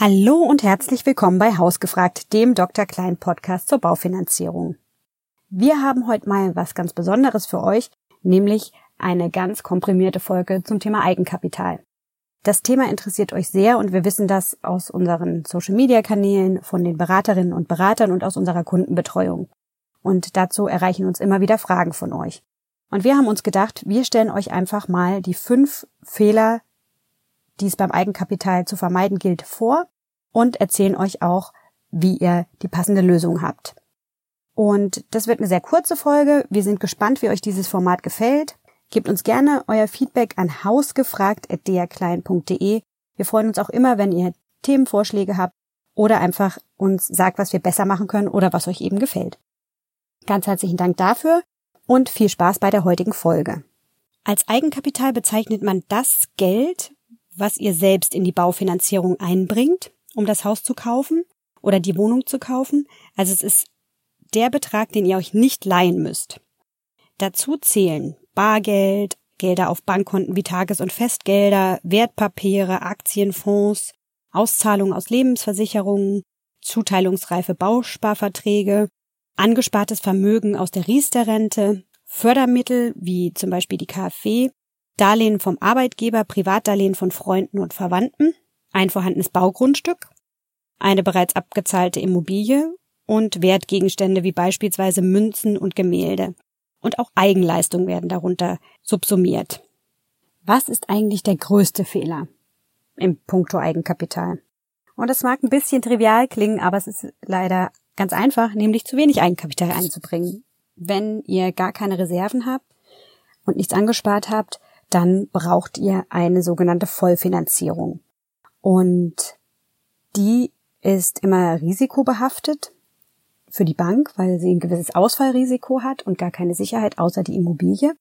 Hallo und herzlich willkommen bei Hausgefragt, dem Dr. Klein Podcast zur Baufinanzierung. Wir haben heute mal was ganz Besonderes für euch, nämlich eine ganz komprimierte Folge zum Thema Eigenkapital. Das Thema interessiert euch sehr und wir wissen das aus unseren Social Media Kanälen, von den Beraterinnen und Beratern und aus unserer Kundenbetreuung. Und dazu erreichen uns immer wieder Fragen von euch. Und wir haben uns gedacht, wir stellen euch einfach mal die fünf Fehler die es beim Eigenkapital zu vermeiden gilt, vor und erzählen euch auch, wie ihr die passende Lösung habt. Und das wird eine sehr kurze Folge. Wir sind gespannt, wie euch dieses Format gefällt. Gebt uns gerne euer Feedback an hausgefragt.drklein.de. Wir freuen uns auch immer, wenn ihr Themenvorschläge habt oder einfach uns sagt, was wir besser machen können oder was euch eben gefällt. Ganz herzlichen Dank dafür und viel Spaß bei der heutigen Folge. Als Eigenkapital bezeichnet man das Geld, was ihr selbst in die Baufinanzierung einbringt, um das Haus zu kaufen oder die Wohnung zu kaufen. Also es ist der Betrag, den ihr euch nicht leihen müsst. Dazu zählen Bargeld, Gelder auf Bankkonten wie Tages- und Festgelder, Wertpapiere, Aktienfonds, Auszahlungen aus Lebensversicherungen, zuteilungsreife Bausparverträge, angespartes Vermögen aus der Riester-Rente, Fördermittel wie zum Beispiel die KfW Darlehen vom Arbeitgeber, Privatdarlehen von Freunden und Verwandten, ein vorhandenes Baugrundstück, eine bereits abgezahlte Immobilie und Wertgegenstände wie beispielsweise Münzen und Gemälde. Und auch Eigenleistungen werden darunter subsumiert. Was ist eigentlich der größte Fehler im Punkto Eigenkapital? Und es mag ein bisschen trivial klingen, aber es ist leider ganz einfach, nämlich zu wenig Eigenkapital einzubringen. Wenn ihr gar keine Reserven habt und nichts angespart habt, dann braucht ihr eine sogenannte Vollfinanzierung. Und die ist immer risikobehaftet für die Bank, weil sie ein gewisses Ausfallrisiko hat und gar keine Sicherheit außer die Immobilie.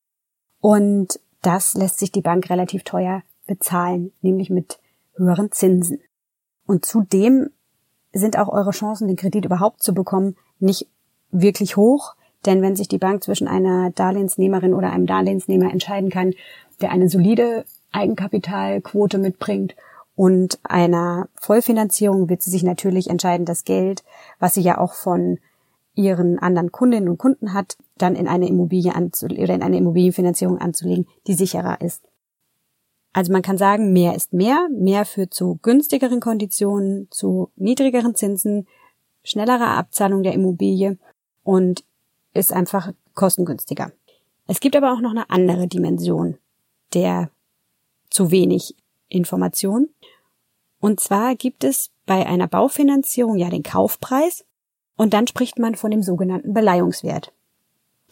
Und das lässt sich die Bank relativ teuer bezahlen, nämlich mit höheren Zinsen. Und zudem sind auch eure Chancen, den Kredit überhaupt zu bekommen, nicht wirklich hoch, denn wenn sich die Bank zwischen einer Darlehensnehmerin oder einem Darlehensnehmer entscheiden kann, der eine solide Eigenkapitalquote mitbringt und einer Vollfinanzierung wird sie sich natürlich entscheiden, das Geld, was sie ja auch von ihren anderen Kundinnen und Kunden hat, dann in eine Immobilie anzulegen oder in eine Immobilienfinanzierung anzulegen, die sicherer ist. Also man kann sagen, mehr ist mehr, mehr führt zu günstigeren Konditionen, zu niedrigeren Zinsen, schnellerer Abzahlung der Immobilie und ist einfach kostengünstiger. Es gibt aber auch noch eine andere Dimension der zu wenig Information. Und zwar gibt es bei einer Baufinanzierung ja den Kaufpreis und dann spricht man von dem sogenannten Beleihungswert.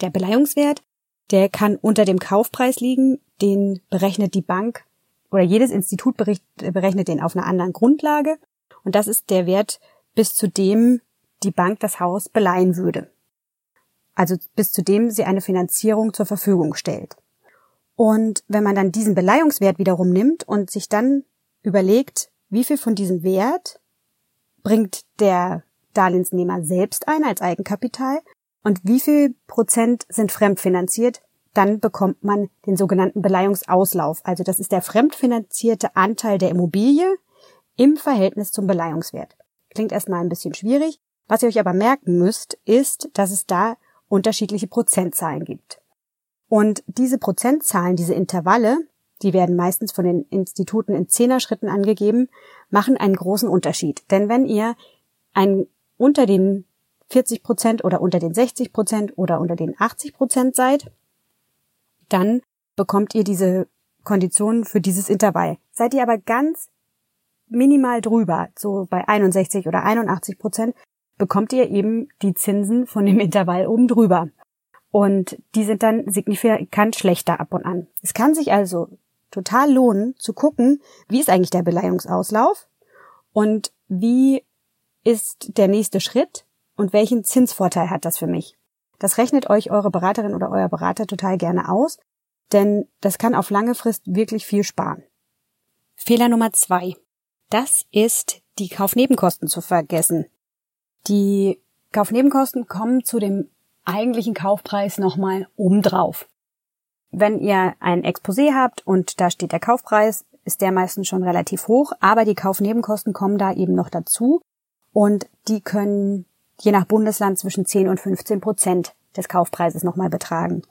Der Beleihungswert, der kann unter dem Kaufpreis liegen, den berechnet die Bank oder jedes Institut berechnet den auf einer anderen Grundlage und das ist der Wert, bis zu dem die Bank das Haus beleihen würde. Also bis zu dem sie eine Finanzierung zur Verfügung stellt. Und wenn man dann diesen Beleihungswert wiederum nimmt und sich dann überlegt, wie viel von diesem Wert bringt der Darlehensnehmer selbst ein als Eigenkapital und wie viel Prozent sind fremdfinanziert, dann bekommt man den sogenannten Beleihungsauslauf. Also das ist der fremdfinanzierte Anteil der Immobilie im Verhältnis zum Beleihungswert. Klingt erstmal ein bisschen schwierig. Was ihr euch aber merken müsst, ist, dass es da unterschiedliche Prozentzahlen gibt. Und diese Prozentzahlen, diese Intervalle, die werden meistens von den Instituten in Zehner-Schritten angegeben, machen einen großen Unterschied. Denn wenn ihr ein unter den 40 Prozent oder unter den 60 Prozent oder unter den 80 Prozent seid, dann bekommt ihr diese Konditionen für dieses Intervall. Seid ihr aber ganz minimal drüber, so bei 61 oder 81 Prozent, bekommt ihr eben die Zinsen von dem Intervall oben drüber. Und die sind dann signifikant schlechter ab und an. Es kann sich also total lohnen zu gucken, wie ist eigentlich der Beleihungsauslauf und wie ist der nächste Schritt und welchen Zinsvorteil hat das für mich. Das rechnet euch eure Beraterin oder euer Berater total gerne aus, denn das kann auf lange Frist wirklich viel sparen. Fehler Nummer zwei. Das ist die Kaufnebenkosten zu vergessen. Die Kaufnebenkosten kommen zu dem eigentlichen Kaufpreis nochmal obendrauf. Wenn ihr ein Exposé habt und da steht der Kaufpreis ist der meistens schon relativ hoch, aber die Kaufnebenkosten kommen da eben noch dazu und die können je nach Bundesland zwischen 10 und 15 Prozent des Kaufpreises nochmal betragen.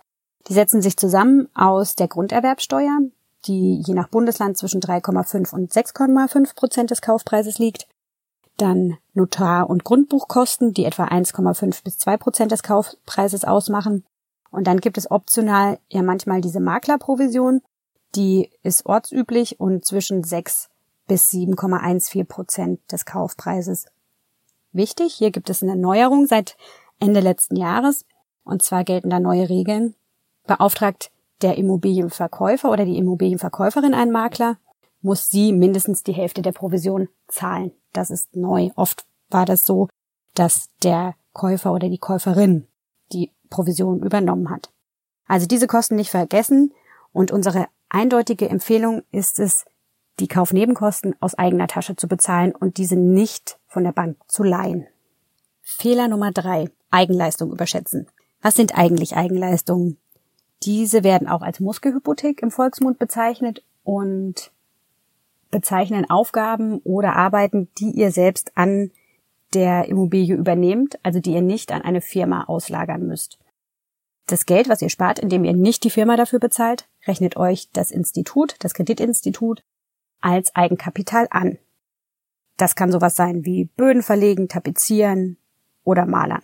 Die setzen sich zusammen aus der Grunderwerbsteuer, die je nach Bundesland zwischen 3,5 und 6,5 Prozent des Kaufpreises liegt, dann Notar- und Grundbuchkosten, die etwa 1,5 bis 2 Prozent des Kaufpreises ausmachen. Und dann gibt es optional ja manchmal diese Maklerprovision, die ist ortsüblich und zwischen 6 bis 7,14 Prozent des Kaufpreises. Wichtig, hier gibt es eine Neuerung seit Ende letzten Jahres. Und zwar gelten da neue Regeln. Beauftragt der Immobilienverkäufer oder die Immobilienverkäuferin einen Makler, muss sie mindestens die Hälfte der Provision zahlen. Das ist neu. Oft war das so, dass der Käufer oder die Käuferin die Provision übernommen hat. Also diese Kosten nicht vergessen und unsere eindeutige Empfehlung ist es, die Kaufnebenkosten aus eigener Tasche zu bezahlen und diese nicht von der Bank zu leihen. Fehler Nummer drei. Eigenleistung überschätzen. Was sind eigentlich Eigenleistungen? Diese werden auch als Muskelhypothek im Volksmund bezeichnet und bezeichnen Aufgaben oder Arbeiten, die ihr selbst an der Immobilie übernehmt, also die ihr nicht an eine Firma auslagern müsst. Das Geld, was ihr spart, indem ihr nicht die Firma dafür bezahlt, rechnet euch das Institut, das Kreditinstitut, als Eigenkapital an. Das kann sowas sein wie Böden verlegen, tapezieren oder malern.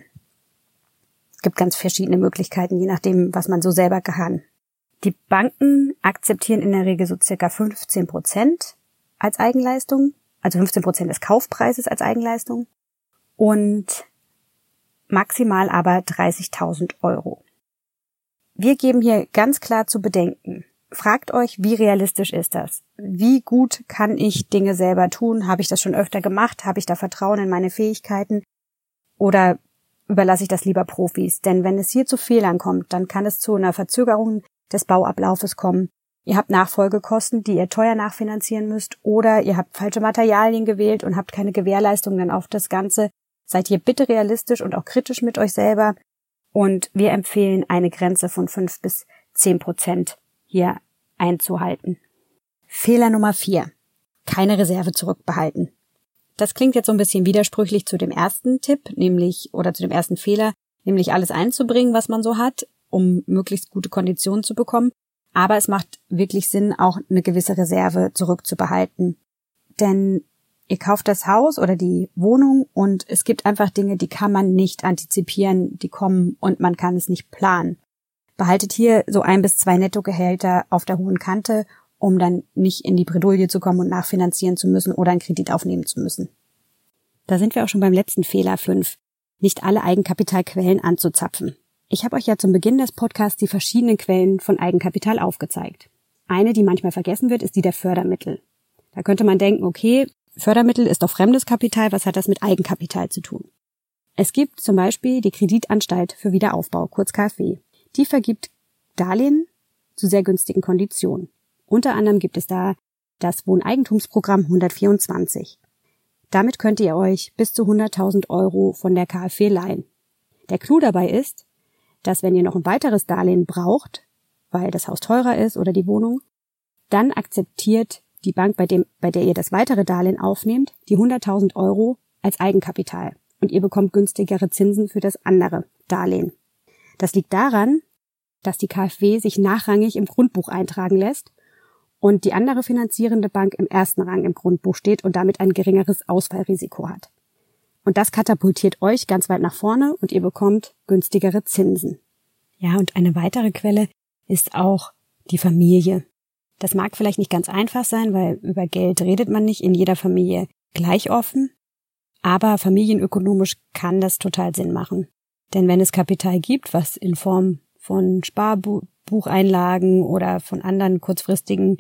Es gibt ganz verschiedene Möglichkeiten, je nachdem, was man so selber kann. Die Banken akzeptieren in der Regel so circa 15 Prozent als Eigenleistung, also 15 Prozent des Kaufpreises als Eigenleistung und maximal aber 30.000 Euro. Wir geben hier ganz klar zu bedenken. Fragt euch, wie realistisch ist das? Wie gut kann ich Dinge selber tun? Habe ich das schon öfter gemacht? Habe ich da Vertrauen in meine Fähigkeiten? Oder überlasse ich das lieber Profis? Denn wenn es hier zu Fehlern kommt, dann kann es zu einer Verzögerung des Bauablaufes kommen. Ihr habt Nachfolgekosten, die ihr teuer nachfinanzieren müsst, oder ihr habt falsche Materialien gewählt und habt keine Gewährleistung dann auf das Ganze. Seid hier bitte realistisch und auch kritisch mit euch selber. Und wir empfehlen eine Grenze von fünf bis zehn Prozent hier einzuhalten. Fehler Nummer vier: Keine Reserve zurückbehalten. Das klingt jetzt so ein bisschen widersprüchlich zu dem ersten Tipp, nämlich, oder zu dem ersten Fehler, nämlich alles einzubringen, was man so hat, um möglichst gute Konditionen zu bekommen. Aber es macht wirklich Sinn, auch eine gewisse Reserve zurückzubehalten. Denn ihr kauft das Haus oder die Wohnung und es gibt einfach Dinge, die kann man nicht antizipieren, die kommen und man kann es nicht planen. Behaltet hier so ein bis zwei Nettogehälter auf der hohen Kante, um dann nicht in die Bredouille zu kommen und nachfinanzieren zu müssen oder einen Kredit aufnehmen zu müssen. Da sind wir auch schon beim letzten Fehler 5. Nicht alle Eigenkapitalquellen anzuzapfen. Ich habe euch ja zum Beginn des Podcasts die verschiedenen Quellen von Eigenkapital aufgezeigt. Eine, die manchmal vergessen wird, ist die der Fördermittel. Da könnte man denken, okay, Fördermittel ist doch fremdes Kapital, was hat das mit Eigenkapital zu tun? Es gibt zum Beispiel die Kreditanstalt für Wiederaufbau, kurz KfW. Die vergibt Darlehen zu sehr günstigen Konditionen. Unter anderem gibt es da das Wohneigentumsprogramm 124. Damit könnt ihr euch bis zu 100.000 Euro von der KfW leihen. Der Clou dabei ist, dass wenn ihr noch ein weiteres Darlehen braucht, weil das Haus teurer ist oder die Wohnung, dann akzeptiert die Bank, bei, dem, bei der ihr das weitere Darlehen aufnehmt, die 100.000 Euro als Eigenkapital und ihr bekommt günstigere Zinsen für das andere Darlehen. Das liegt daran, dass die KfW sich nachrangig im Grundbuch eintragen lässt und die andere finanzierende Bank im ersten Rang im Grundbuch steht und damit ein geringeres Ausfallrisiko hat. Und das katapultiert euch ganz weit nach vorne und ihr bekommt günstigere Zinsen. Ja, und eine weitere Quelle ist auch die Familie. Das mag vielleicht nicht ganz einfach sein, weil über Geld redet man nicht in jeder Familie gleich offen. Aber familienökonomisch kann das total Sinn machen. Denn wenn es Kapital gibt, was in Form von Sparbucheinlagen oder von anderen kurzfristigen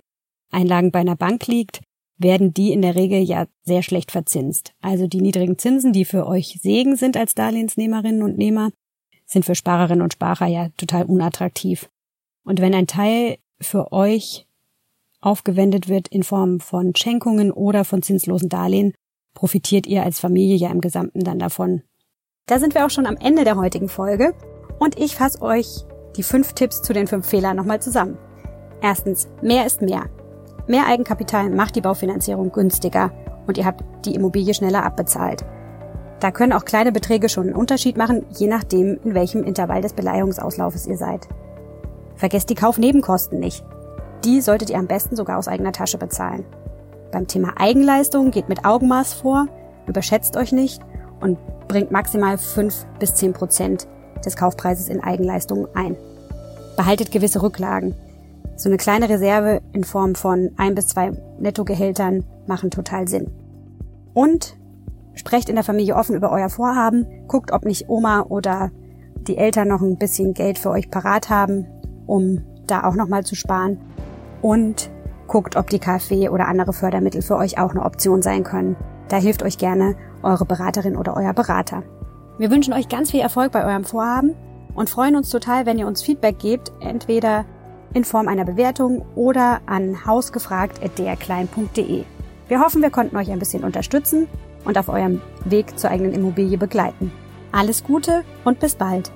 Einlagen bei einer Bank liegt, werden die in der Regel ja sehr schlecht verzinst. Also die niedrigen Zinsen, die für euch Segen sind als Darlehensnehmerinnen und Nehmer, sind für Sparerinnen und Sparer ja total unattraktiv. Und wenn ein Teil für euch aufgewendet wird in Form von Schenkungen oder von zinslosen Darlehen, profitiert ihr als Familie ja im Gesamten dann davon. Da sind wir auch schon am Ende der heutigen Folge und ich fasse euch die fünf Tipps zu den fünf Fehlern nochmal zusammen. Erstens, mehr ist mehr. Mehr Eigenkapital macht die Baufinanzierung günstiger und ihr habt die Immobilie schneller abbezahlt. Da können auch kleine Beträge schon einen Unterschied machen, je nachdem, in welchem Intervall des Beleihungsauslaufes ihr seid. Vergesst die Kaufnebenkosten nicht. Die solltet ihr am besten sogar aus eigener Tasche bezahlen. Beim Thema Eigenleistung geht mit Augenmaß vor, überschätzt euch nicht und bringt maximal 5 bis 10 Prozent des Kaufpreises in Eigenleistungen ein. Behaltet gewisse Rücklagen. So eine kleine Reserve in Form von ein bis zwei Nettogehältern machen total Sinn. Und sprecht in der Familie offen über euer Vorhaben, guckt, ob nicht Oma oder die Eltern noch ein bisschen Geld für euch parat haben, um da auch nochmal zu sparen. Und guckt, ob die KfW oder andere Fördermittel für euch auch eine Option sein können. Da hilft euch gerne eure Beraterin oder euer Berater. Wir wünschen euch ganz viel Erfolg bei eurem Vorhaben und freuen uns total, wenn ihr uns Feedback gebt, entweder in Form einer Bewertung oder an hausgefragt.drklein.de. Wir hoffen, wir konnten euch ein bisschen unterstützen und auf eurem Weg zur eigenen Immobilie begleiten. Alles Gute und bis bald!